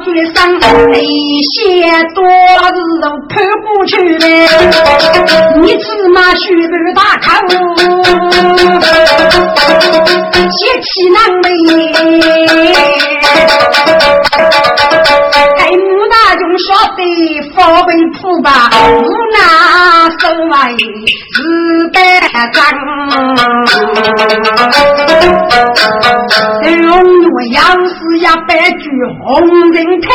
想发出的伤，那些多日都不出来。你芝麻须不大口，血气难为。该母大就说的发为苦吧，无拿手来自得脏。龙我要是要摆句红人台，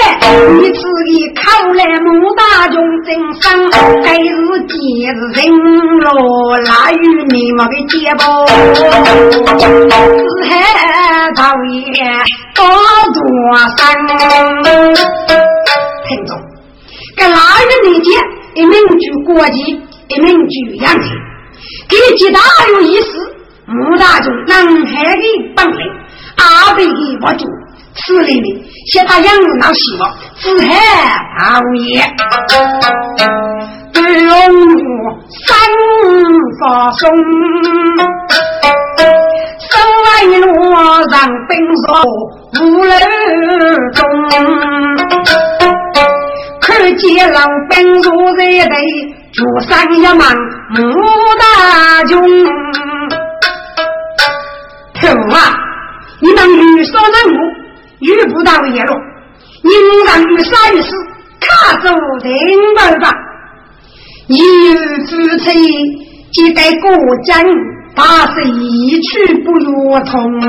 你自己考来穆大雄真生，该是今日人罗那与你们的结拜，四海桃源多多生。听众，跟腊月那天，一名句国际，一名句洋气，给几大有意思。穆大雄南海的本领，阿北的我主，此类的，写他养老希望，自海大业，对龙三发松，生来路让兵弱无人中，看见老兵如在队，主上一忙穆大雄。可啊！你们女少男母，遇不到野路，你们让女杀于死，卡住定门吧。一夫妻皆该过江，大事一去不如同。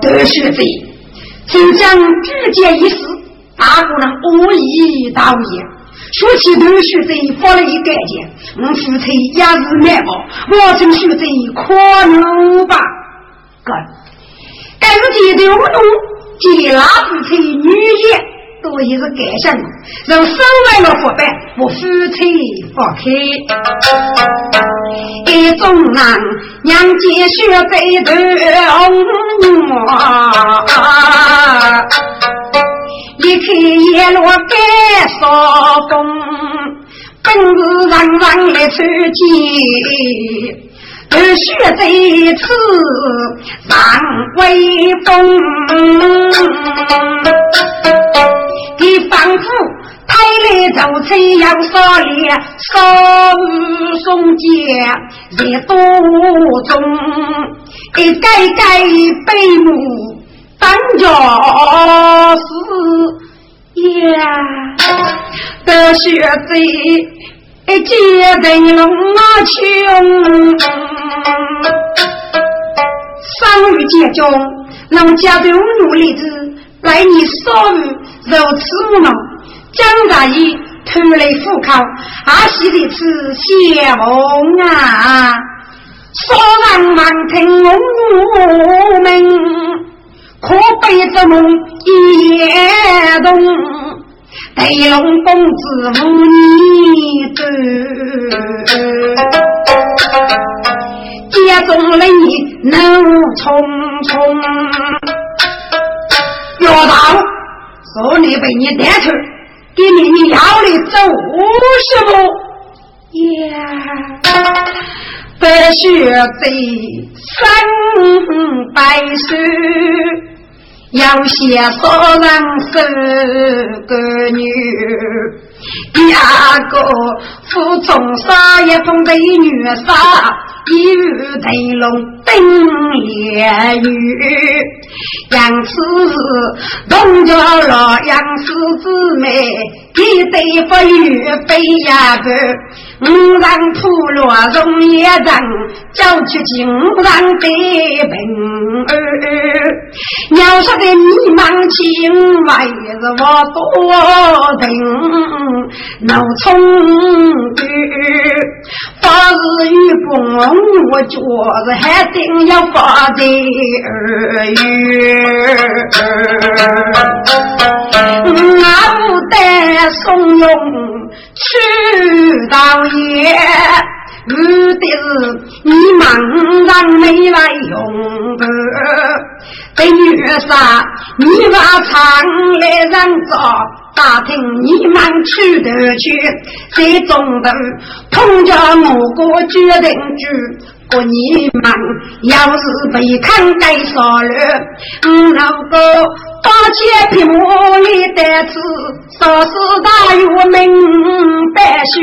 得学者，就将举荐一事，大姑娘恶意导演。说起读书贼发了一个钱，我夫妻也是难保，我成书贼可能吧？哥，该是记得我弄，见那夫妻女也都也是改善的，让生来了伙伴，我夫妻放开。一种人娘见血被动啊。一开叶落该扫风，本是人人来出见，而学这次上威风。你仿佛抬来走车要少烈，少雨送节热多重，一盖盖背母当家是呀，得学贼，结人龙啊穷。生于家中，农家的努力子，来你少于如此无能。江大爷突来虎口，阿喜的吃谢梦啊，说人忙听我们。可悲之梦一夜动，对龙公子无你走，家中的你怒冲冲，要道说你被你带去，给你你要的走什么呀？白雪在三百岁。要写少人十个女，第二个负重杀一封美女杀，一日腾龙登烈雨，杨氏同着老杨氏姊妹，一对不与飞呀不，五人铺落容易人，叫去金上的平儿。要说的迷茫情怀是我多情，脑充裕，发日与风，我觉着还定要发的儿语。我不得怂恿。去道爷，我的是你茫然没来用的，对女杀你把常来人找，打听你们去的去，最终的通家某个决定句。我你们要是被看该杀了，我老哥把钱皮木里的子，说是大有明白许，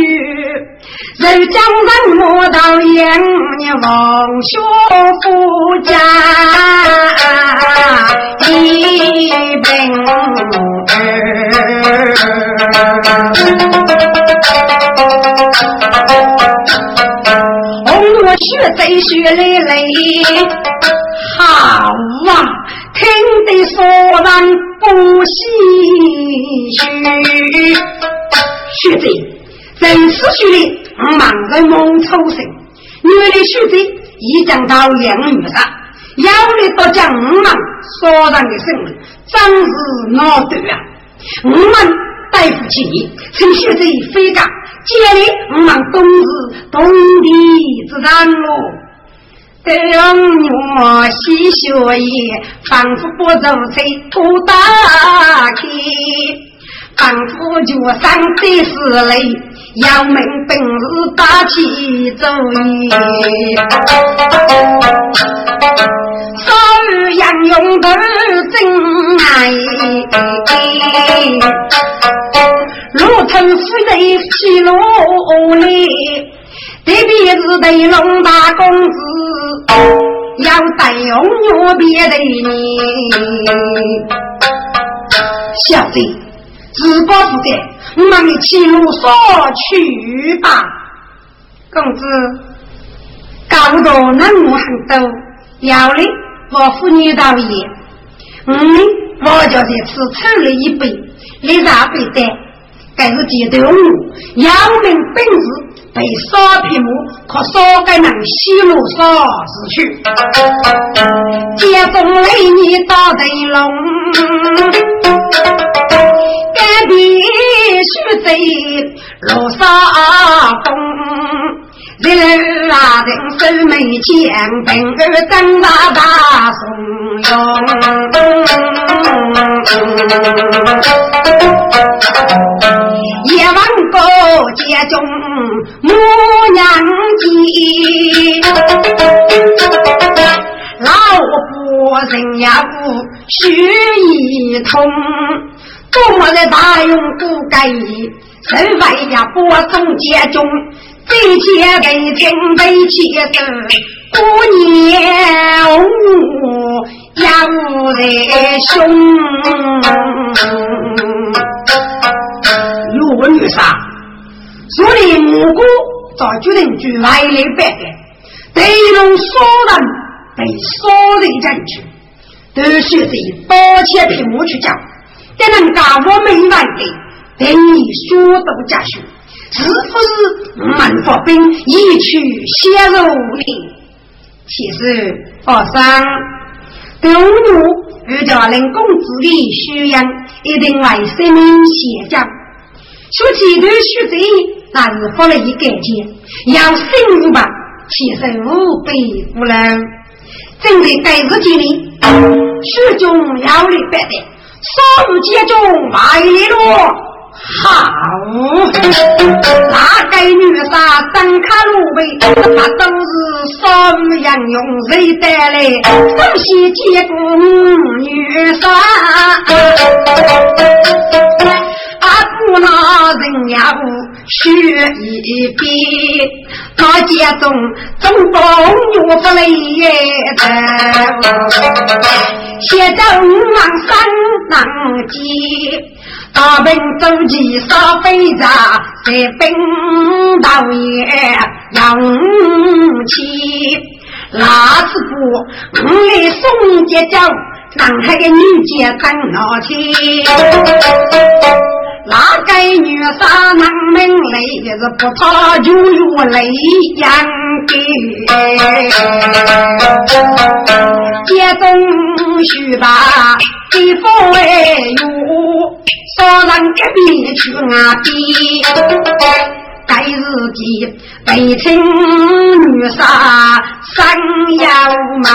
人将人莫到眼，你望学夫家一本血在血泪泪，好啊！血贼，真是血泪，盲人梦愁神。原来血贼已将到两女上，要来到将我们所人的生命，真是闹短啊！我们对不起你，请学者飞岗。家里我们冬日冬地之人喽，等我洗血液，仿佛不如在土打开，仿佛就上的是泪，要命本事打起主意，少日杨勇的真爱。路途虽在西路里，特别是对龙大公子，要带用牛别的你。小子，自高不改，我们的去路所去吧。公子，搞不到那么很多，要的我妇女道爷。嗯，我叫这次抽了一杯，你咋不带？还是记得我，要命本事被烧皮木，可烧个能西路烧死去。接风雷你打灯笼，隔壁徐贼罗沙风，人啊人手没钱，本儿长大大怂恿。夜晚过街中母娘啼，老夫人呀不须一通，大用不该意，身外呀播送街中，这些给听悲切事，姑娘呀无人凶。我女杀，所以母姑早决定去来来办的，对龙所人被所人进去，都学着刀切屏幕去讲，但能干我没完的，等你说都加学，是不是门发兵一去血肉里？其实二三东吴遇到人工智力需要，一定为生命写讲。说起头学贼，那是发了一个劲，要生入吧，其实无比无能。正在该日间里，书中要来办的，少日接中来了。好，那个女杀张卡路贝，那都是少女杨用谁带来？东西结果女杀。我那人也不学一遍，他家中中风又不累的，写着五郎三郎记，大兵走起杀飞贼，在兵道也扬起，那次不我来送节奏，上海的女杰真闹气。那个女杀能门来，是不怕就有雷阳给。接中须把地方为有，少人隔壁去啊比。该日记北清女杀三要忙，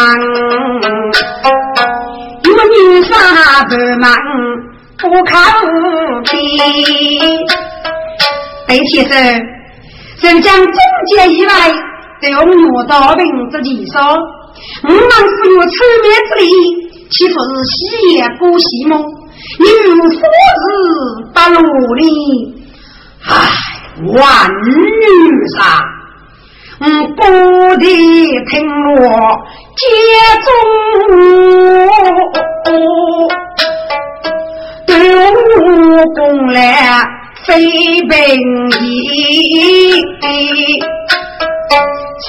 有女杀不忙。不靠边，白先生，人将终结以外，对我道兵之计说，我们是有出面之力，岂不是戏言过戏吗？有夫子不努力，唉，万女杀，嗯，不得听我接中。武功来非兵役，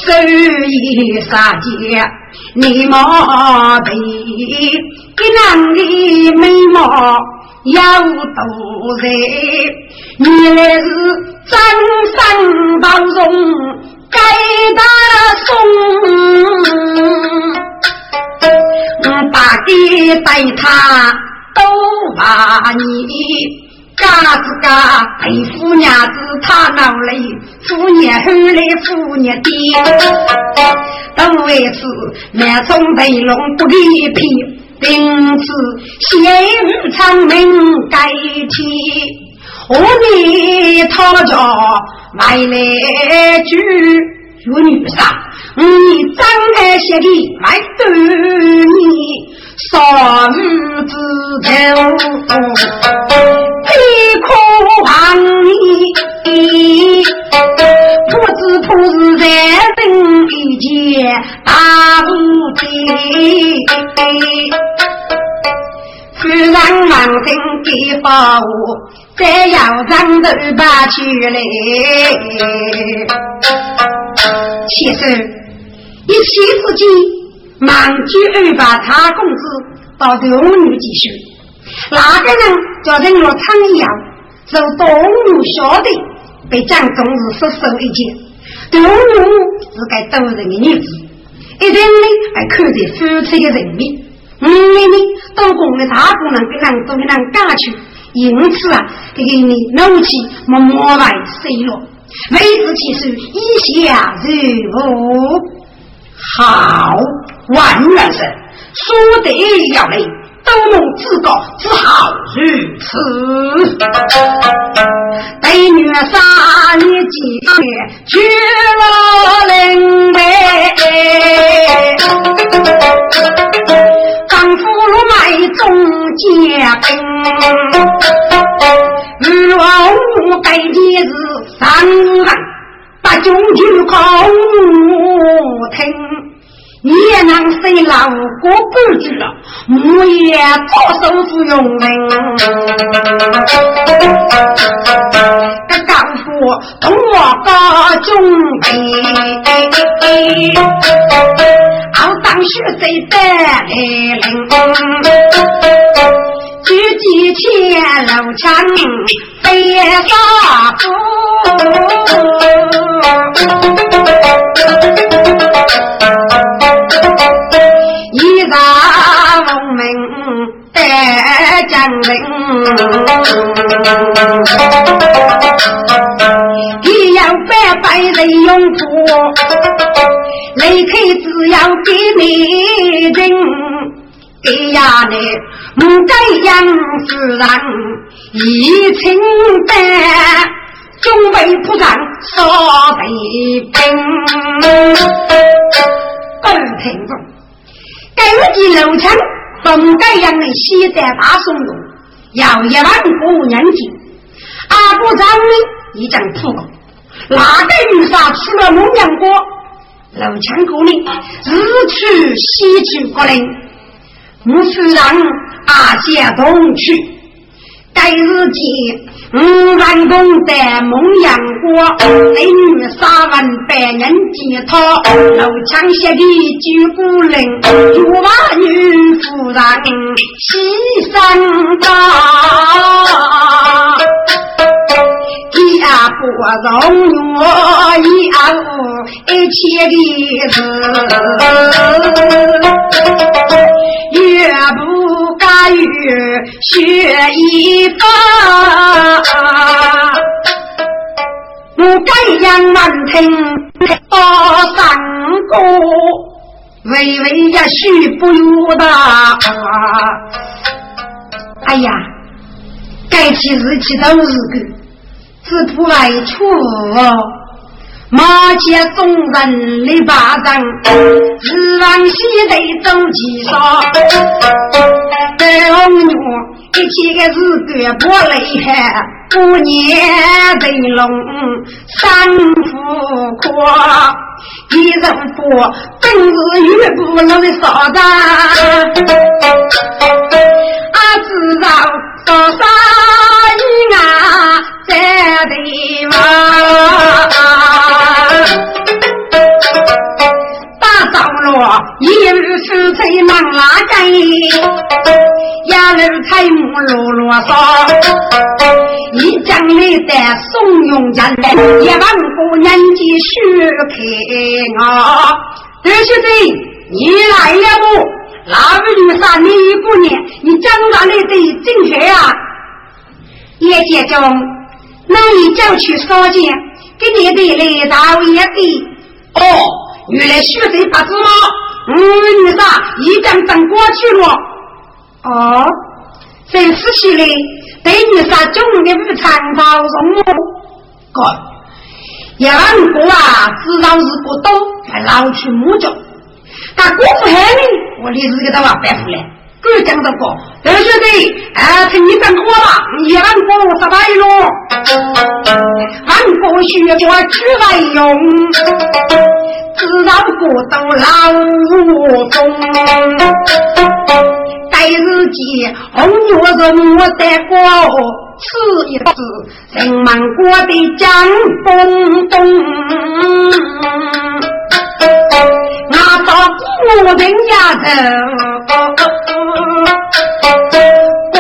手艺杀劫你莫比，一男的美貌有多才，原来是真生包容该大宋，大爹带他。都把你嘎子嘎陪夫娘子，他闹来，夫娘后来夫娘爹，都为此满中被龙不离皮，因此仙女长命该替。我你他家？买来句有女杀，你张开鞋底来对你。少女之头，悲苦望你，不知不是在人一件大无罪。虽然王定给发我，再要长头把去来。其实一气之间。忙去安排他工资到头女继续，那个人叫人落仓一样，受东吴晓得被蒋总是失手一件，东吴是该多人的女子，一定呢还看在夫妻的人命，五年呢？都供的大姑娘跟人。都给人。嫁去，因此啊，这个你怒气默默外碎落，为子其实一下如无。好，万元神说得要来，都能自告只好如此。对女杀你几天去了灵呗，丈夫路买中家兵，日望我该的是三万。把中举空听，也能谁老过半句了，我也做手不用命。这丈夫同我高中兵，好当学谁得来领？举几千楼墙飞沙坡。一朝功名得将领，你要百百人拥护，离开只要给你人，给呀你不该养死人，一清白。准备不战，杀贼兵。各位听众，根据楼墙封盖样的西在大松路，要一万五年金。阿部长呢已经吐过，那个女杀出了孟阳国，楼墙过里日出西去过来，我虽然阿些东去，该日记。五万功德蒙阳国，美女杀万百人吉他，楼墙下的九姑娘，玉娃女夫人西山高。一阿不容我，一阿无一切的事，不敢越学一番。我该杨满听多三个，微微也许不由得。哎呀，该起日期都是个。只图外出，马前众人立巴掌，日往西头走几少？白牛一起个日干不累害，五年灯笼三副阔，一人过本是玉不能少的，啊，知道多少一啊？在地方，大早落，一日是在忙拉干，伢儿才木啰啰嗦，一讲里的怂恿家人，一万个年纪许开啊！这些人，你来了不？老女杀你一个年，你讲哪里的正确啊？叶先生。那你叫去烧钱，给你的来大一的。哦，原来学这八字吗？嗯，女啥？一张等过去了。哦，真是气嘞！对女啥中的午餐包容哦。哥，杨哥啊，至少是不多，还老去木匠。他过不海呢，我立时给他往白付来。讲这个，二兄弟，哎，听你讲过了，一万个十万咯，万个需要去来用，知道过到老五中，待日记红月人我得过，此一次人们过的江东东，那到古人家头。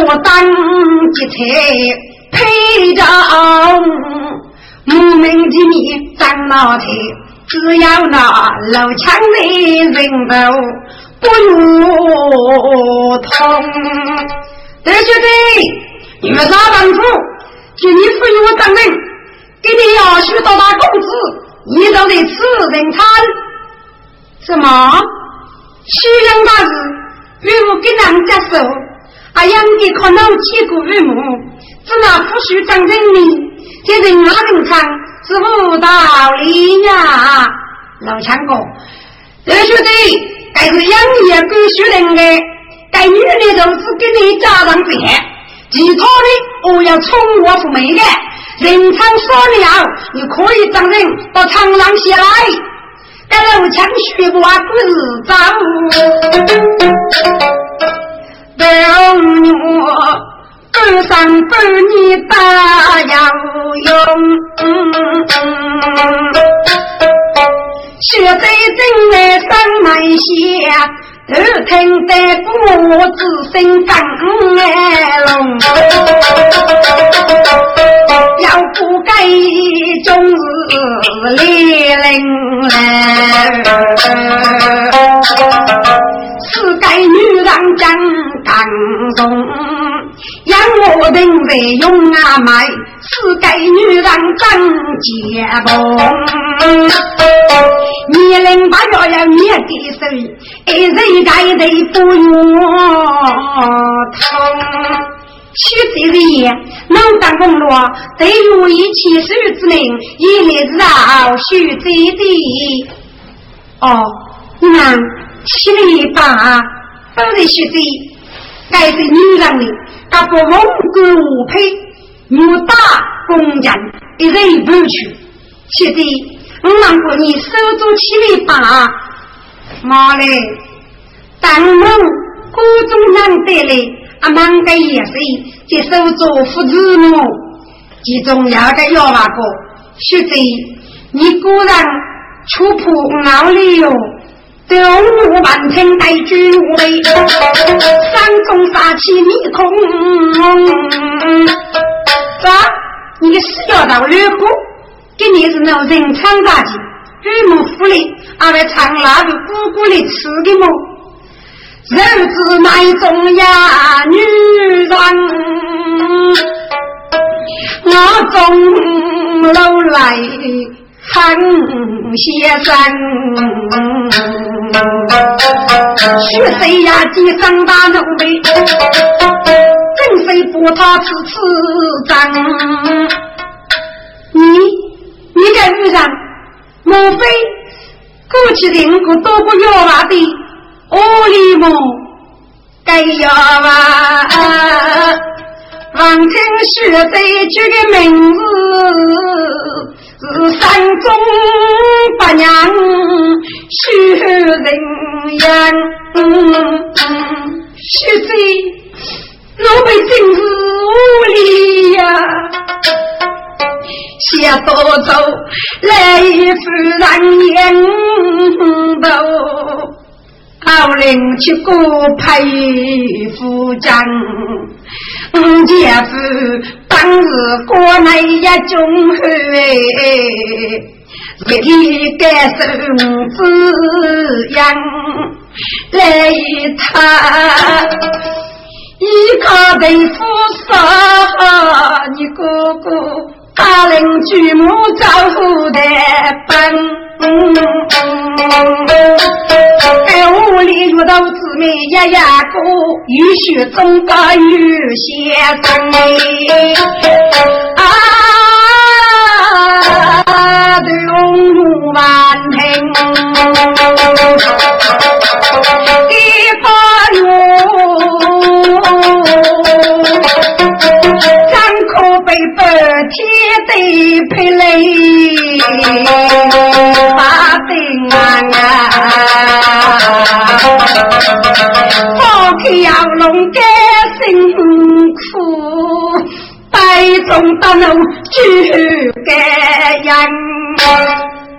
我当劫财配着无名的你长老头，只要那老强的人头不如同。德学弟，你们啥帮助？请你赋予我当人，给你要许多大工资，你都得吃人餐。什么？虚阳大日，与我跟人家说。阿养的可能千古为母，只那不许长人民，这人哪能唱是？无道理呀？老强哥，二兄弟，该是？养也够学人的，该女的都是？给你家长子，其他的我要从我父妹的。人唱说了，你可以长人到场上下来，该老强学不完不是早。白牛二三百年大要用，血在正来上门下，只听得鼓子声刚隆。要不该终日烈人来。是该女人真刚中，养我等为用啊买，是给女人真结棒。年龄把要要灭的手，一人该得不用痛。娶这个爷能当公路，得有一起手之名，一列绕许这的。哦，你看。七里八都在学习，该是女人的，他不蒙古无配，女大公人一人不去。学弟，我让过你守住七里八，妈嘞，当门各种难得来，阿忙个也是接受做父子母，其中要个要那个，学者你果然出破奥利哟。东吴万听带军威，山中杀气密空。啥？你是要到吕布？今年是那人长大的，吕蒙府里，阿来唱那个姑姑的吃的么？人子乃重呀，女人我钟楼来。韩先生，许谁呀？几上大奴婢，真谁不他此次张？你，你在路上，莫非过去的五个多个要娃的恶里么？该要娃，王听许在这个名字。是山中八娘修人言，许谁若被真是无理呀？下多走来夫人言头。好令去过配夫将，五姐夫当日国内一中后哎，一个孙子养来他，一个对夫杀你哥哥，大人举目招呼的本。在屋里遇到姊妹呀呀个，雨雪中个雨先生啊，龙路万平，一把被白天的陪泪。啊！放开要龙该辛苦，白中大怒就该人。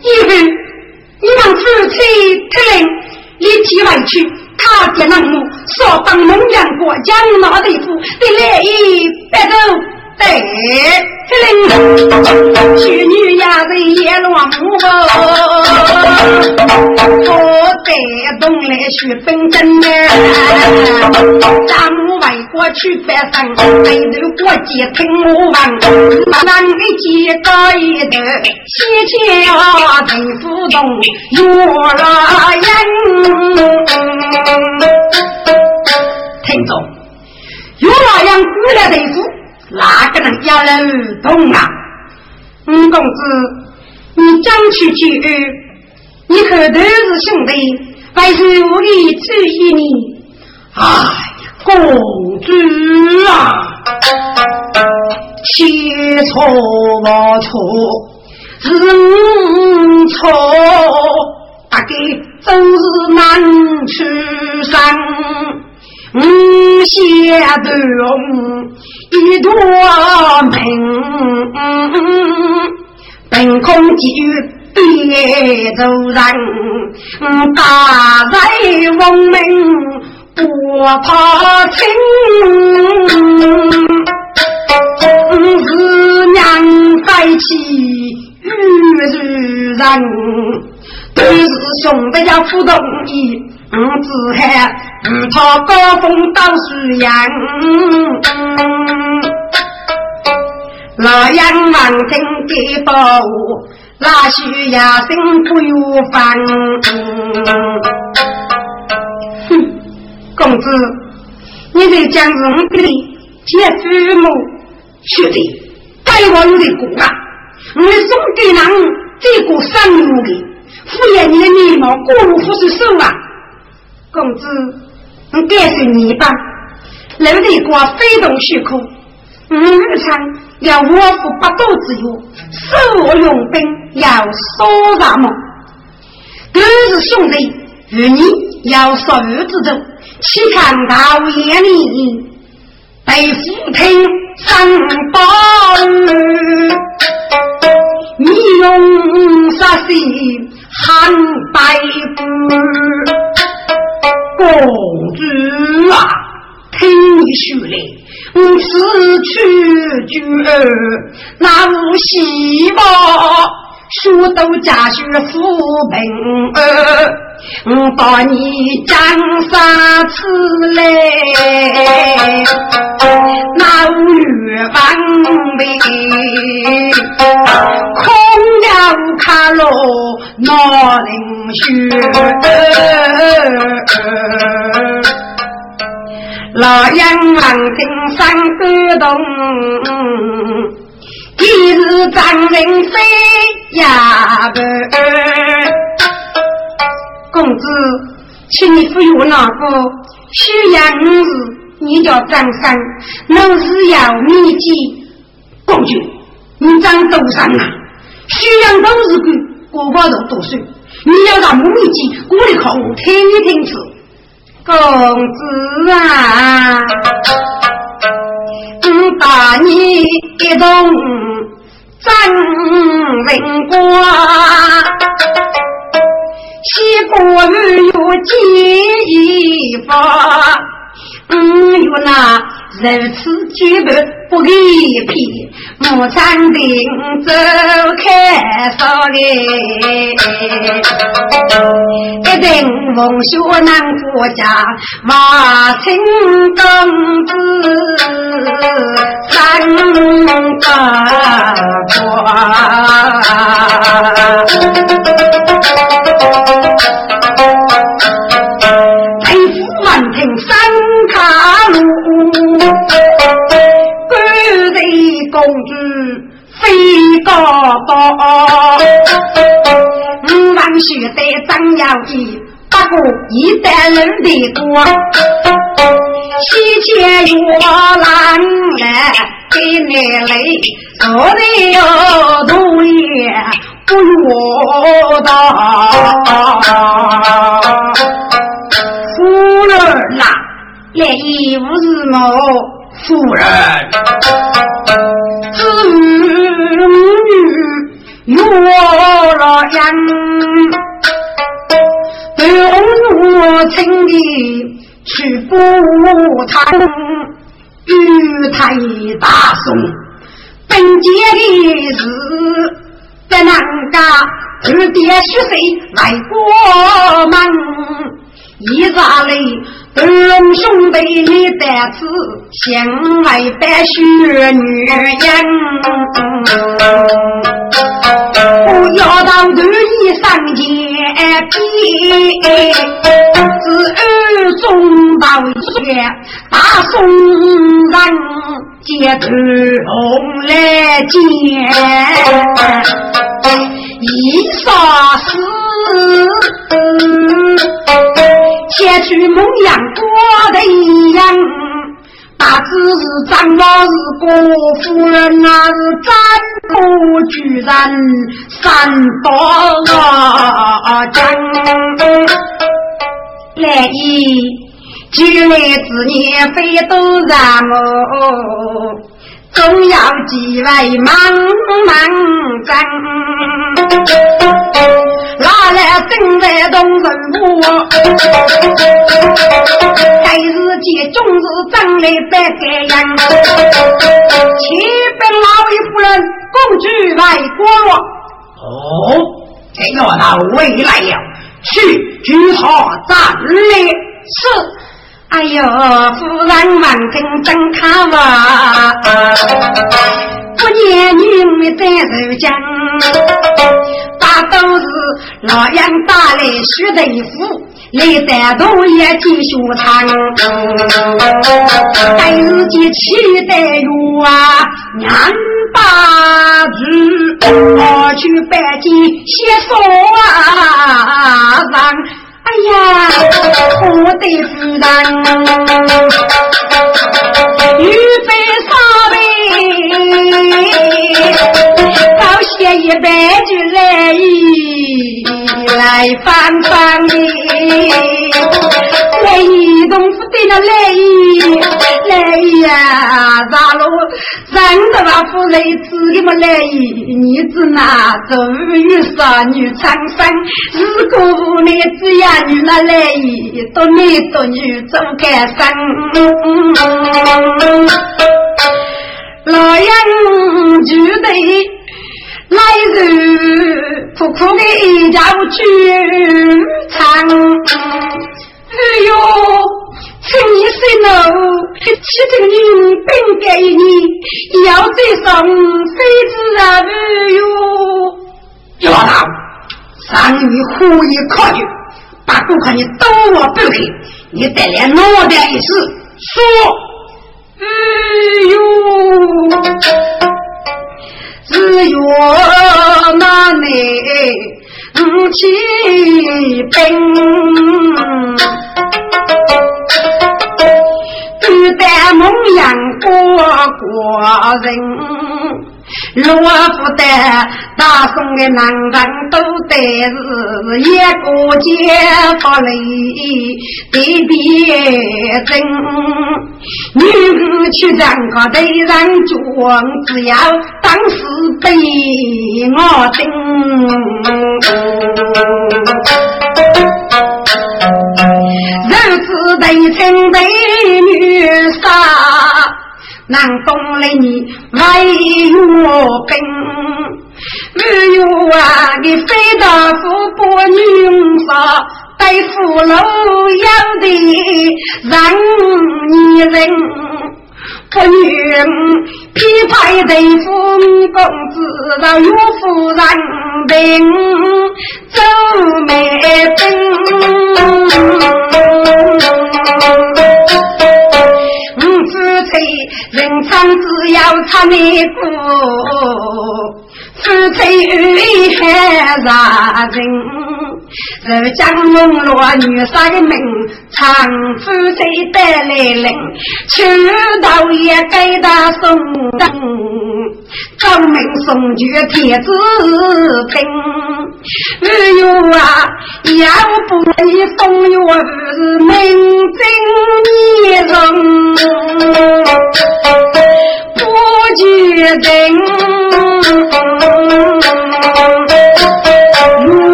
一会你让夫妻特令立即回去，他的人母所当农阳国将老大夫的来意白走。对，这里娶女呀人也落幕，我带动来学本真呢。咱们外国去拜山，回头过节听我问，南一节高一头，西前啊陈府东，月来人。听众，月来人过来对付。哪个能叫人动啊？五公子，你争取机遇，你可都是兄弟，还是无力质疑你？哎，公子啊，千错万错是我错，大概真是难取胜。五下断一朵命，凭空机遇别走人，大在亡命我怕情，是娘在起遇是人，都是兄弟要不同意。五子汉，五朝高峰到水阳，老杨王听的报，拉须牙心不由烦。哼，公子，你在讲什么哩？接父母兄弟，该我有的过啊！我送给人这个三路的，敷衍你的眉毛，过路不是手啊！公子，我感谢你吧。楼里国非同虚空，我日常要我负八斗之忧，手握用兵要说什么？都是兄弟，与你要说日之中，岂看到夜里被夫听三宝你用啥心汉白布？公主啊，听你说嘞，我此去举儿，那无希望。书都家学富平儿，我把你江山赐来，那无月半杯，空了卡罗那人血，老杨王听三感动。一日张人飞呀，公子，请你抚育那个许阳日，你叫张三，能是要秘籍。公主，你长多少啊？许阳都是个国宝都读书，你要让秘籍，我的空听一听子。公子啊，我把你一动。张文光，西过日有几一发，嗯有那如此举步不离皮，木山顶走开少嘞，一定风雪难过家，马青公子三八大夫闻听三卡路，官人公主飞高高，五万血带张要义，不过一代人的光，西前月兰来给奶奶。我的要多也不我大，夫人呐，来义务是我夫人，子女有了人，等我请你去补汤，玉台大宋。本节的事，在南家二爹许岁来过门，一扎嘞二龙兄弟你得此相爱的雪女人，不要到如意上街比，子儿中到学大宋人。接头红来见，一杀死，前去蒙阳过的一样，大致是张老是郭夫人，那是占卜居然三宝啊将来意。举来子年非都让我，总要几位忙忙争，拿来正在动人物，该日节终日争来百个人，七百老爷夫人共举外国了。哦，这个到未来了，去举他战来是。哎呦，夫人满听真看哇，不念女们在受讲，大都是老杨打来徐大夫，来山东也进学堂，在日间期待哟啊，娘把子我去北京写书啊，让。哎呀，我的夫人，预备上备，早些一百就来意翻翻的，来移动不得了来来呀！咋喽？三十万夫人子给么来？你子那周玉少女长生，如果你只要女那来，多男多女怎开生？老杨就得。来日苦苦的一家去唱，哎呦，趁你息怒，七成女本给你，要再上妃子啊！哎呦，老大，三女胡言考虑，把顾客你都我不给，你得来脑袋一事说，哎呦。只有那内五七兵，欲戴蒙阳国国人。若不得大宋的男人都得是一个接法雷的别针，女子去让个对人装，只要当时被我定。日子对称对女杀。南宫来你来我兵，没有啊！你飞大富不女杀，对付老妖的让你人，不女匹配对付公子，让岳夫人兵走没兵。人唱只要唱的歌，夫妻恩还杀人。浙江孟罗女杀的命，长夫妻带来人，求道也给他送人。高明送去天子听，哎呦啊，要不你送我是名正言顺，不决定。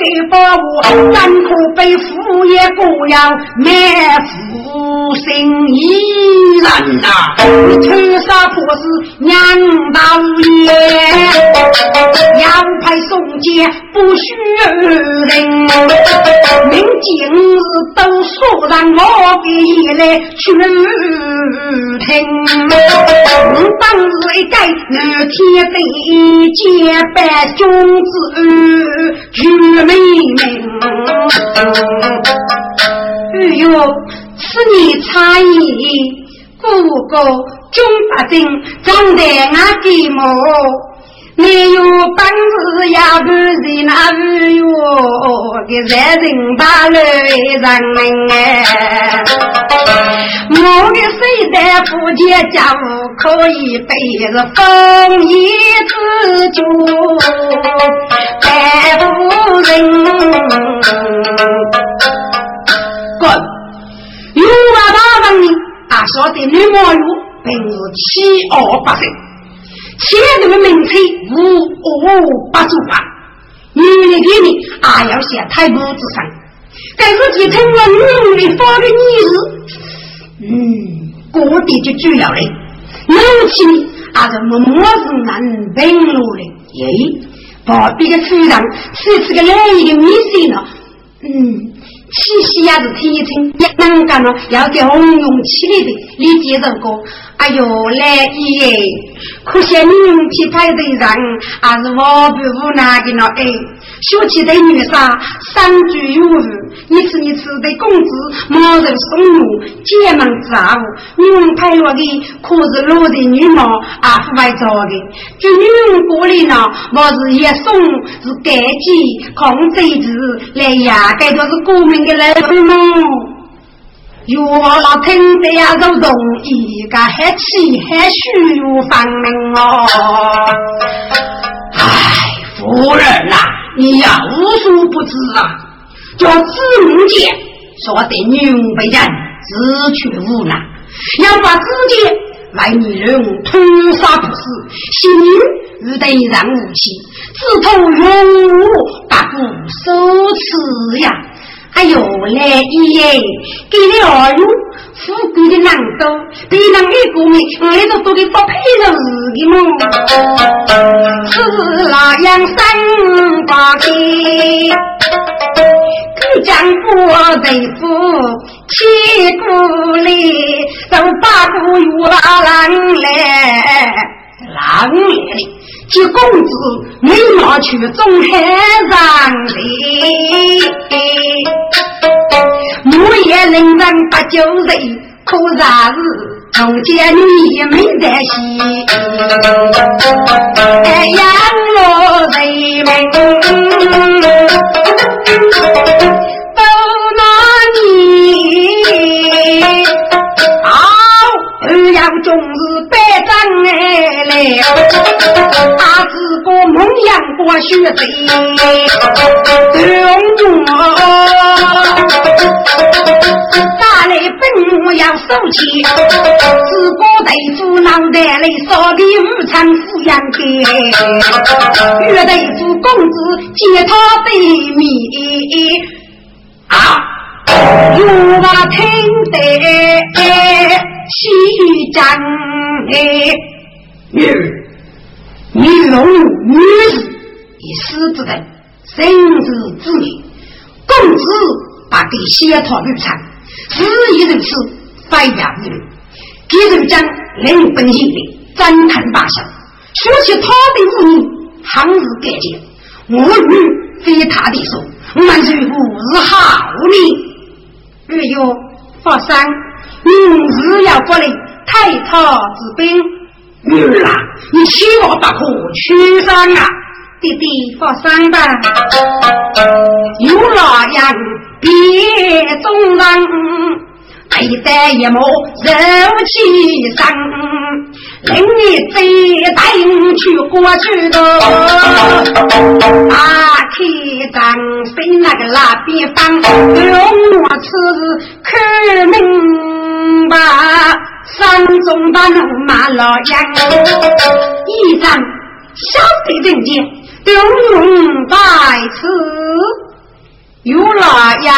的宝物，咱可被父爷不要灭父心依然呐！你推杀婆子娘大爷，要派宋杰不许人，明今日都说让我给一来去听，当日一改日天地结拜君子举美名，哎呦！此女差异，哥哥中八斤，长得俺的模，没有本事也不是那无哟的三人八路人民哎，我的谁在福建家务可以背着风衣子就白夫人滚。有啊，大人呢？啊，说的女毛玉本是七二八岁，前头的名称五五八九八，女的给你啊，要写太母之上，但是继承了女的发的女日，嗯，各地就主要的，母亲啊，这么么是男本路的，耶，旁边的村长是是个来一个女性了，嗯。七夕也是天晴，也能干了，要给红用起来的。你接着过，哎呦来耶！可惜你去派对上，还是我不无奈的了哎。小气的女杀，三句有余。你吃你吃的工资，毛人送路，结盟杂物。你们派我的可是老的女毛，阿不外找的。就你们过来呢，我是一送是该级控制子来呀，该都是国民的来分吗？哟，老听得呀，都同意，个还气还虚，方明哦。不知啊！叫子木剑说得牛被人自取无难，要把自己来女人屠杀不死，心里与敌人无期，只图永无不受耻呀！哎呦，来耶！给了二哟，富贵的。难度，别人的过命，我这都给不配了的。么？是那样三八开，可将我对付七姑里，都八姑有拉郎来，郎来。接公子没拿去中海上的，木叶人人八九岁，可啥是中间女没得戏？哎，呀，我人们都拿你，好要终日百张哎来。蒙阳过雪贼，中我打来本我要收起，自古对付脑袋里烧的五常抚养的，岳对付公子借他的米啊，有话听得西江哎，女。女龙女士以死之人，生之名，公子把给写套绿茶，是一如此，非亚无人。给人将人本性的赞叹大笑，说起他的无名，行日改见，我女非他的手，我们是无日好命。哎呦，佛山，明日要过来太他之兵。女儿啊，你千万不可屈伤啊！弟弟放心吧，有老样别中人，佩戴一抹柔气生，令你再带去过去的。打开张飞那个那边方，用我此日开明白。山中的路马老杨，一张小的人间，都用在此。有老杨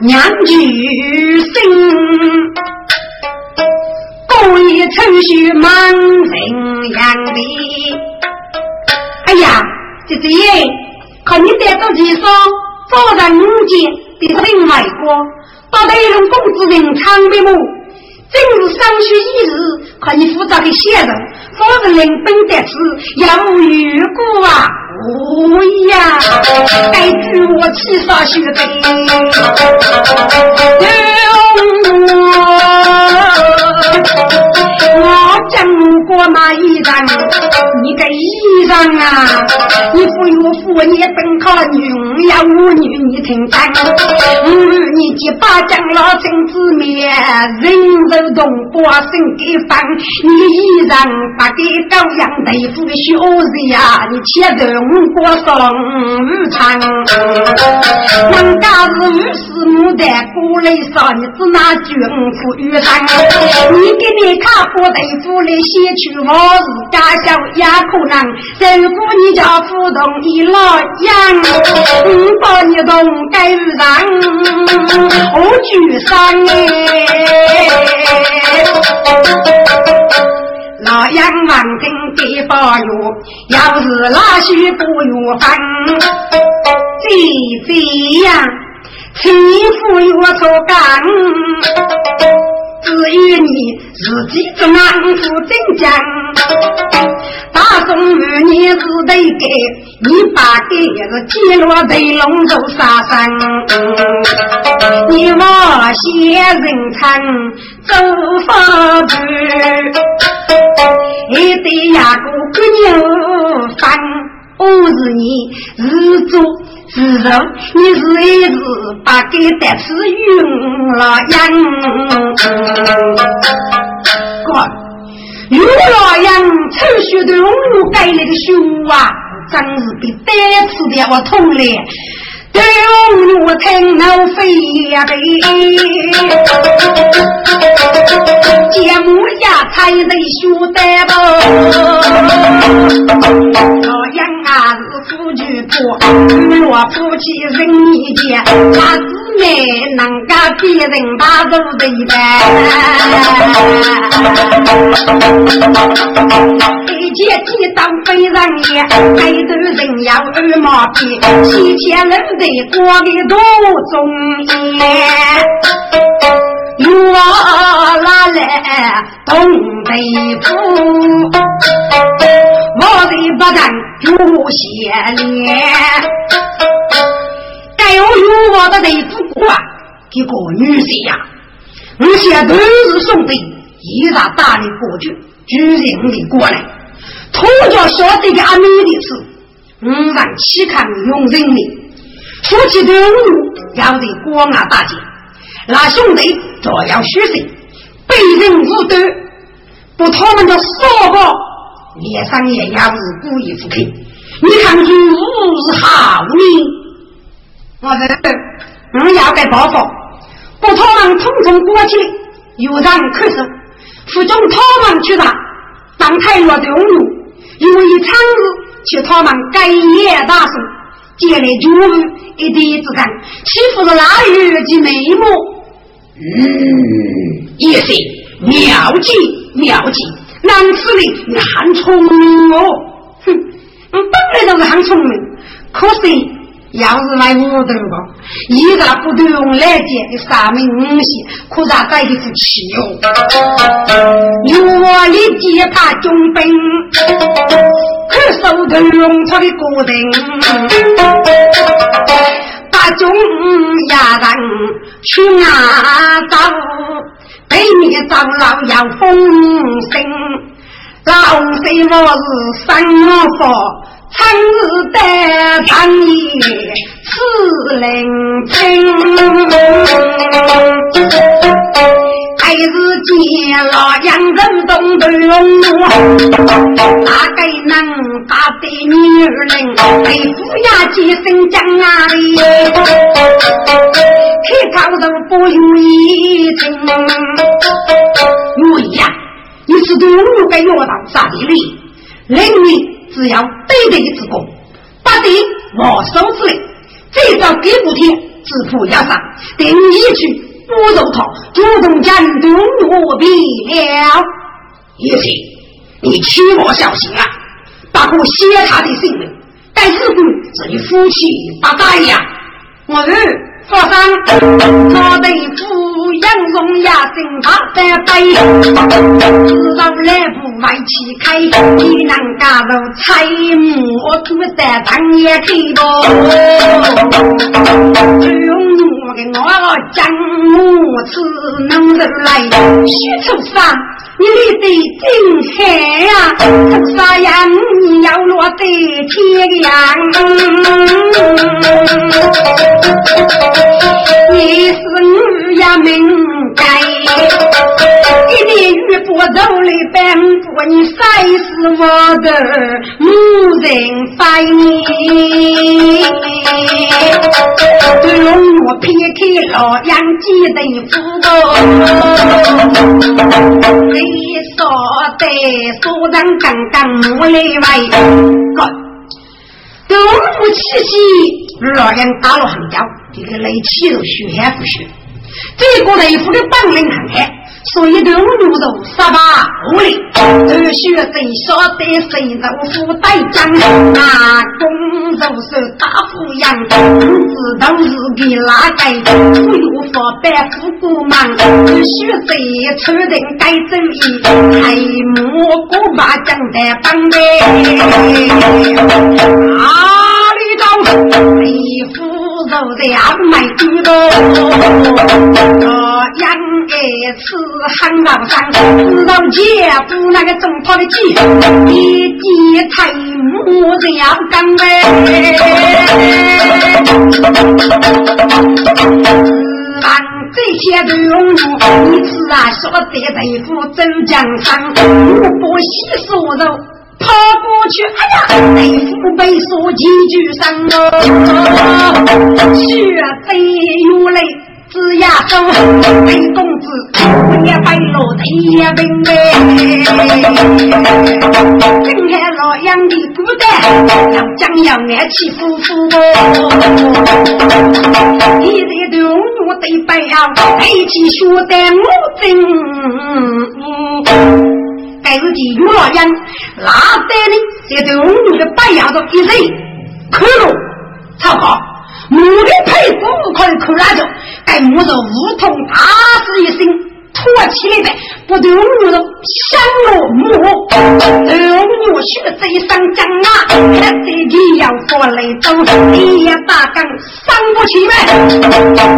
娘举心，故意程序满人样的。哎呀，姐姐，看你带到几双，早上五间的另外国，到底用公子人唱的么？正是上学一日，看你负责的写人，否则人本得此要遇过啊！无呀，该举我七杀学的，过那一人，你个衣裳啊，你不用扶你等考女呀，我女你听真，嗯，你几把将老臣子面，人肉动把身给放，你衣裳把给高阳对付的小子呀，你且等我上午餐，人家是五十牡丹过来上，你只拿军服衣裳，你给你看破对付来先去我是家乡也可能，如果你家不同意老杨，我把你同盖上，我举上哎。老杨忙听给包药，要是拉许不药方，姐姐呀，欺负我所干，至于你自己做安抚真将，大宋女你是得给，你把给是击落对龙头杀生，你莫嫌人残，走法子。一对牙骨不牛翻，我是你日做日肉，你是一日把给得吃晕了样。哥，有老杨抽血的龙盖那个胸啊，真是被单次的我痛了。对我听我飞呀飞，节目呀才能学得不？老杨啊是夫君婆，若夫妻人一间，那姊妹能够别人把手对待。姐姐当非人也，爱的人要二毛皮，七千人得过的多中年。我哪来东北府？我的不但有些脸，该有有我的内府官，这个女婿呀，我现都是兄弟，依然大力过去，举人的过来。土家晓得个阿妹的事，五让岂看用人命？夫妻对路要得光啊大姐，那兄弟照样虚心，被人无端，不他们的说过，脸上也要是故意不肯。你看如是好命，我这我要该报复，不他们统统过去，有人可是，府中他们去打，当太弱的路。因为一场日，去他们改业大事，借来军务一点子干，欺负了腊月的眉目。嗯，也是妙计妙计，难此的你很聪明哦。哼，我本来就是很聪明，可是。要是来我头吧，一个不都用来接的三名五喜，可咋带的不气哟？有我的接他军兵，可手头用他的个人，把军压人去哪走？对面走老要风声，老谁我是三佛。长日得长夜是凌晨，还是见老杨人动头大概能打得女人被夫呀几声讲啊哩，开头都不如意情。我呀，你是对我该要到啥的哩？人民。只要对对之功，不得没收之类。这招给不听，自负压上，等你一去不肉他，主动将东我毙了。也行，你切莫小心啊，不可泄他的性命。但是故是你夫妻不在呀，我儿。佛山他的富养荣呀，正大的悲，知道来不外起开，你能加入财木土的当也开多。用我给我讲，我只能来许出山。你立得真开呀，出啥样你要落得天样。你是女呀命该，一年雨不走的半步，你才是我的母人百年。用我撇开老杨几等福报。你说的说人刚刚我来外，哥，动物气息，老人打了很久，这个雷气都虚还不虚，这个雷夫的本领很强。所以都入入十八屋里，都学谁晓得谁肉富带将，那公肉是大富养，工资都是给哪个？富有发百富过忙，都学谁出人该正义，还莫过把将在帮呗。哪里找雷夫肉的阿买几多？养儿子很老伤，知道姐夫那个种他的鸡，一鸡太母子要干呗。这些都用你吃啊，晓得对付真江山，我不惜所肉。跑过去，哎呀，内府被锁几句声，血飞如泪。子牙手，北公子，也白落地也平白。睁开老杨的孤单，要将要爱妻夫妇哦。一日都我对白呀，爱妻学得我真。该是地狱老杨，哪得呢？这对我们的白牙子一人，可了，超好。母的配夫可以扣那着，该母肉无痛打死一声，吐起来的，不对母肉香落母，而母血这上将啊，看这里要过来走，你也大刚伤不起来，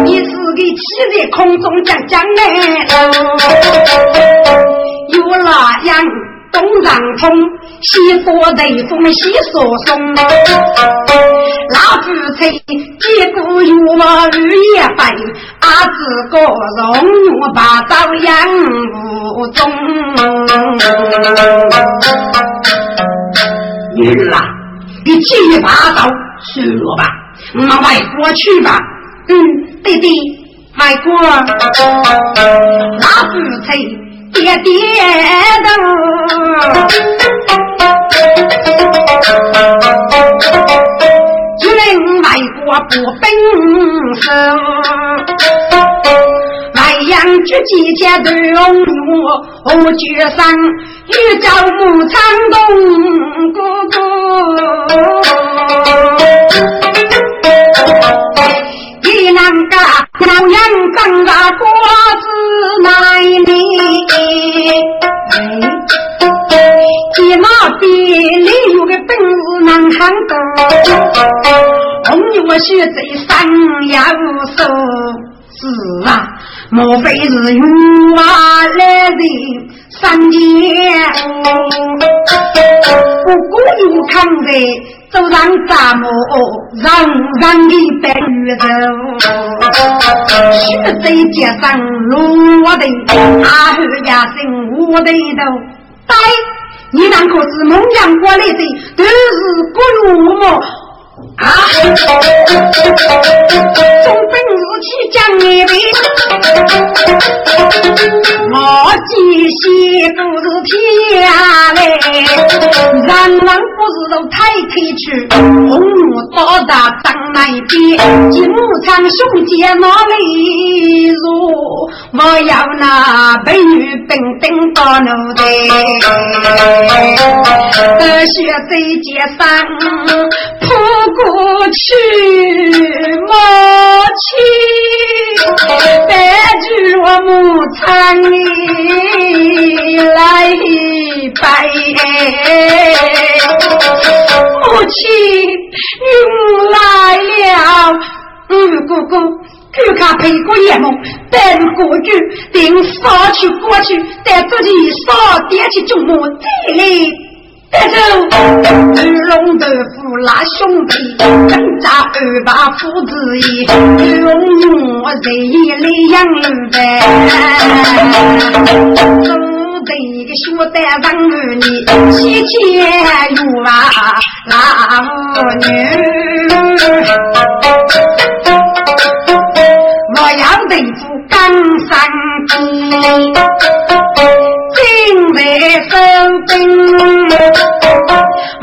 你是个骑在空中将将来，有那样。东上风，西过雷风，西所松。老夫妻结果有我日夜白，阿子哥荣辱把朝阳无踪。女儿啊，你七八刀算了吧，往外国去吧。嗯，弟弟，外国，老夫妻。爹爹的，只能外国不本事，外洋举几千对龙我我举上玉照木长东哥哥。老杨长大果子来呢，一那地里有个本事能看高，红牛我学在山腰手，是啊，莫非是玉娃来人三年？不过有看在。都让咱们让让的白玉头，血在街上落的，阿后呀生我的头。对，你那可是孟阳过来的，都是不如我。啊！总本事去讲你的，我继续不是天嘞，人王不是都太推去，红木到达当那边，金木长兄姐哪里入？我要那美女等等到奴的，热血在街上扑。过去莫去，白驹我母苍来拜，母亲又来了。嗯，哥哥，就看陪过夜梦，带过去，定杀去过去，带自己杀点起中母再来。带走二龙豆腐拉兄弟，挣扎二把父子义，龙我在里养儿呗。总得一个学得上儿女，七千有啊老女。我要对付刚上天。兵在手兵，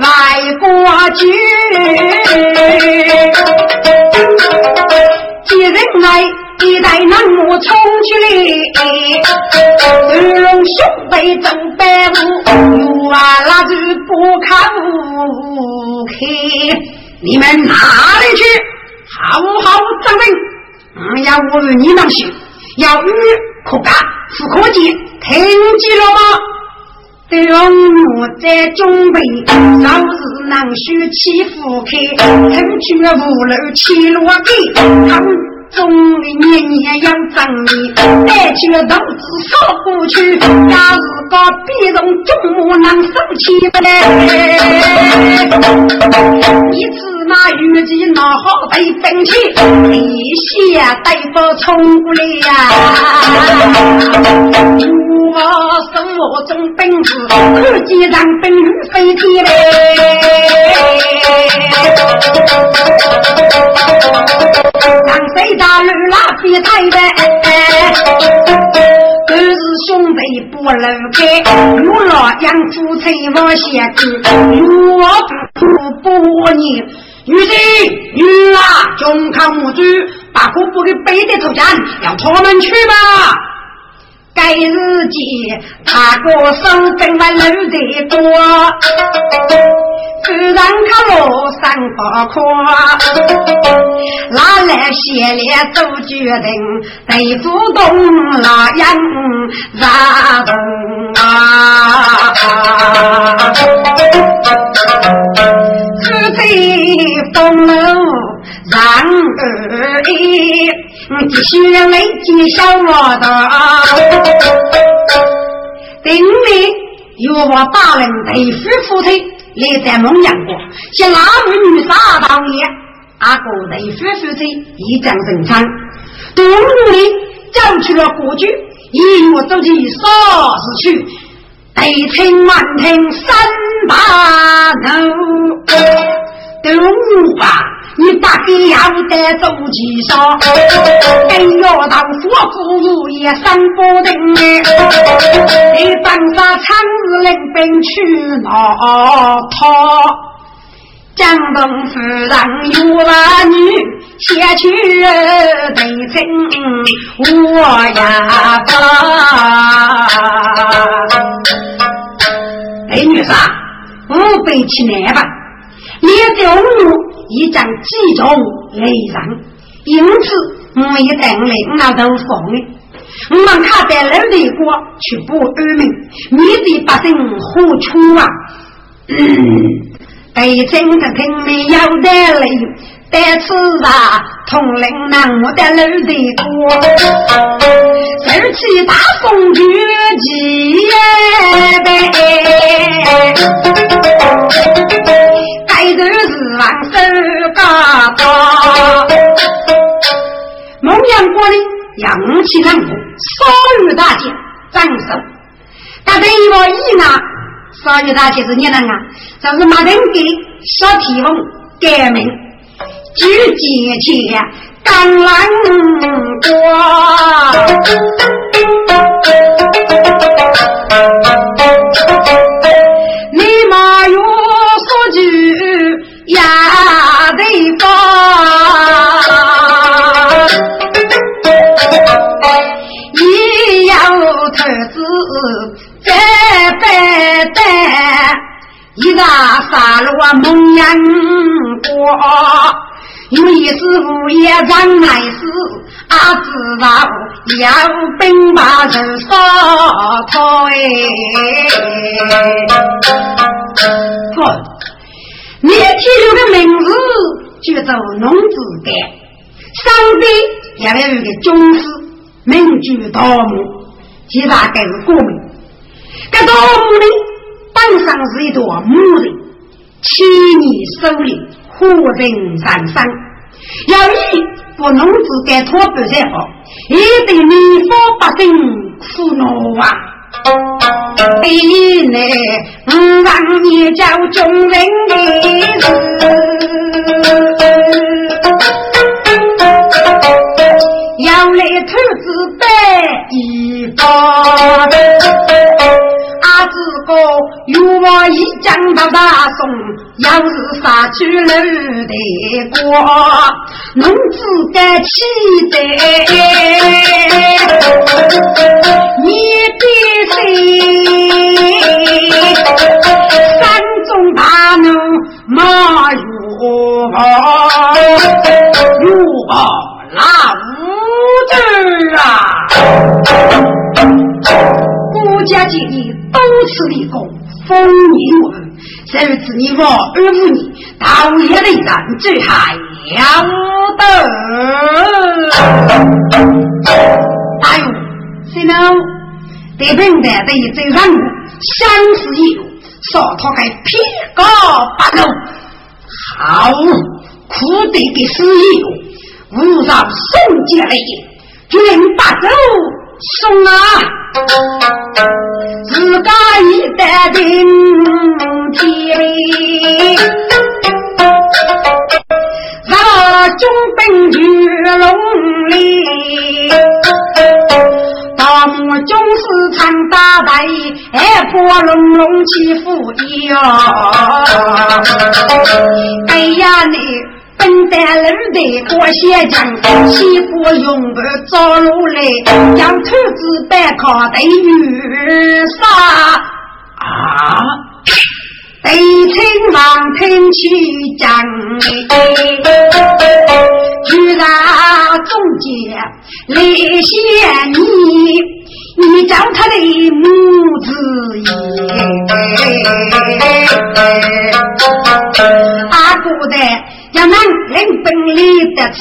外国军，几人来一代南木冲去来，二龙兄弟正白虎，有啊那就不看不开，你们哪里去？好好张兵，要我与你们去，要与可干不可见。听见了吗？对我在准备，早日能学起夫开，趁去五楼七罗给，他们总年年要争你，带起了刀子扫过去，假日个必容中母能生气不来。一次那玉姬拿好被兵器，一下带不冲过来呀。我生我中本事，看见让本领飞天嘞。让谁打路拉飞太白？兄弟不能开，我老杨夫妻往下去，我不不你。女婿女啊，中康母猪，把姑父给背的头家，要他们去吧。该日节，他过生跟我搂得多，虽然看我三八块，拿来写列做决定，得主动那样让动啊。是在风楼。然而，一继续来介绍我的，顶礼有我大人对夫夫妻来在蒙阳国，向那位女杀道爷，阿哥对夫夫妻一将成昌，东里走去了国军，一路走进沙市区，对称满听三把头，东吧。你把给要得走几少？哎呦，到佛不如也三不定你当啥长日领兵去哪套？江东夫人有儿女，先去得亲我呀吧。哎，女婿，我背起来吧，你叫我。一张几重雷上，因此我一等来那都放的。我们卡在楼里过去不安民，面对百姓何处啊？北京的听没有得来，但是啊，同龄人我在楼里过，手起大风举起呗。抬头是望手高高，蒙阳国里扬起人物，少于大姐掌声。但等于我一呢，少于大姐是你人啊，这是马人给小提翁改名，举姐姐刚来过。的名字就做农子干，上边也来有个宗师，名居盗墓，其大概是过名。这盗墓呢，本上是一朵木人，千年守灵，火人山上。由于不农子干托不才好，也得民方百姓苦恼啊。你呢，不让你叫众人的子，要来投资百一方。阿子哥有我一将到大宋，要是杀去了的国，侬自该气得你必须山中大怒马如宝，如宝那无子啊！国家建议多次立功，丰年我，这次你我二五年，道业的人最还要得。哎呦，谁能得平台的一最让我相思意路，说他还偏高八路，好苦得的死意路，无上送进来，军八走送啊！自家一代顶天，让中兵去龙里，大漠军士常打败，还破龙龙起伏腰。哎呀你！本单人的过血浆，媳妇用不着路来，将兔子摆靠的女杀啊！对亲王听去讲，居然中间来嫌你，你叫他的母子爷，阿姑的。要能领本领得志，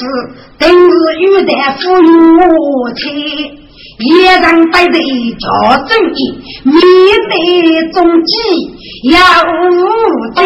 定是有的富有钱。一人摆在家正义，面对中计要无敌。